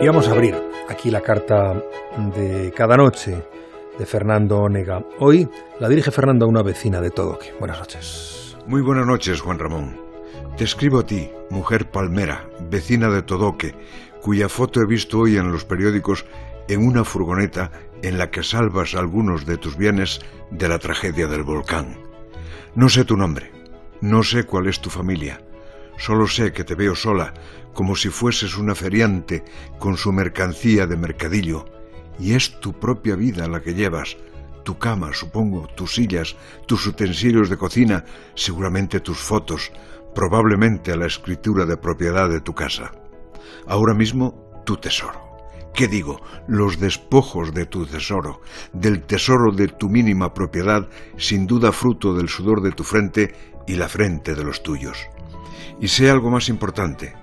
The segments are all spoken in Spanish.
Y vamos a abrir aquí la carta de cada noche de Fernando Onega. Hoy la dirige Fernando a una vecina de Todoque. Buenas noches. Muy buenas noches, Juan Ramón. Te escribo a ti, mujer palmera, vecina de Todoque, cuya foto he visto hoy en los periódicos en una furgoneta en la que salvas algunos de tus bienes de la tragedia del volcán. No sé tu nombre, no sé cuál es tu familia, solo sé que te veo sola, como si fueses una feriante con su mercancía de mercadillo, y es tu propia vida la que llevas, tu cama, supongo, tus sillas, tus utensilios de cocina, seguramente tus fotos, probablemente la escritura de propiedad de tu casa. Ahora mismo, tu tesoro. ¿Qué digo? Los despojos de tu tesoro, del tesoro de tu mínima propiedad, sin duda fruto del sudor de tu frente y la frente de los tuyos. Y sé algo más importante,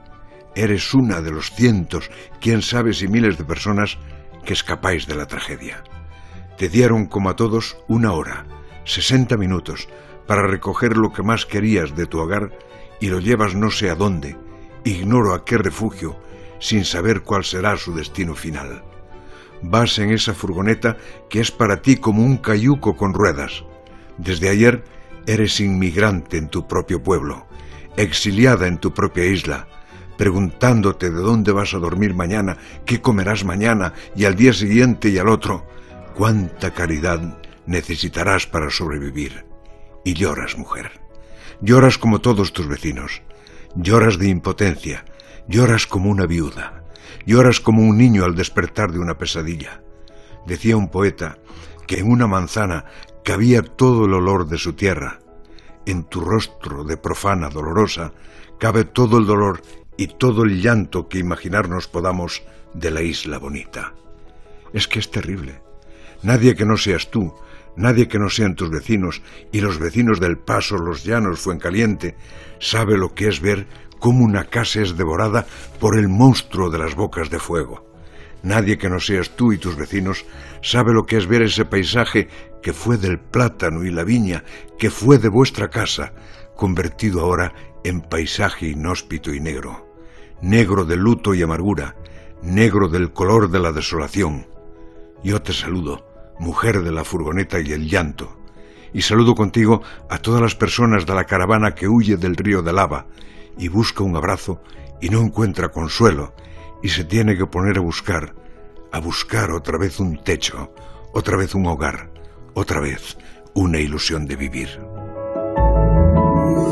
Eres una de los cientos, quién sabe si miles de personas que escapáis de la tragedia. Te dieron, como a todos, una hora, sesenta minutos, para recoger lo que más querías de tu hogar y lo llevas no sé a dónde, ignoro a qué refugio, sin saber cuál será su destino final. Vas en esa furgoneta que es para ti como un cayuco con ruedas. Desde ayer eres inmigrante en tu propio pueblo, exiliada en tu propia isla, preguntándote de dónde vas a dormir mañana, qué comerás mañana y al día siguiente y al otro, cuánta caridad necesitarás para sobrevivir. Y lloras, mujer. Lloras como todos tus vecinos. Lloras de impotencia. Lloras como una viuda. Lloras como un niño al despertar de una pesadilla. Decía un poeta que en una manzana cabía todo el olor de su tierra. En tu rostro de profana dolorosa cabe todo el dolor y todo el llanto que imaginarnos podamos de la isla bonita. Es que es terrible. Nadie que no seas tú, nadie que no sean tus vecinos y los vecinos del Paso, los Llanos, Fuencaliente, sabe lo que es ver cómo una casa es devorada por el monstruo de las bocas de fuego. Nadie que no seas tú y tus vecinos sabe lo que es ver ese paisaje que fue del plátano y la viña, que fue de vuestra casa, convertido ahora en paisaje inhóspito y negro, negro de luto y amargura, negro del color de la desolación. Yo te saludo, mujer de la furgoneta y el llanto, y saludo contigo a todas las personas de la caravana que huye del río de lava y busca un abrazo y no encuentra consuelo y se tiene que poner a buscar, a buscar otra vez un techo, otra vez un hogar, otra vez una ilusión de vivir.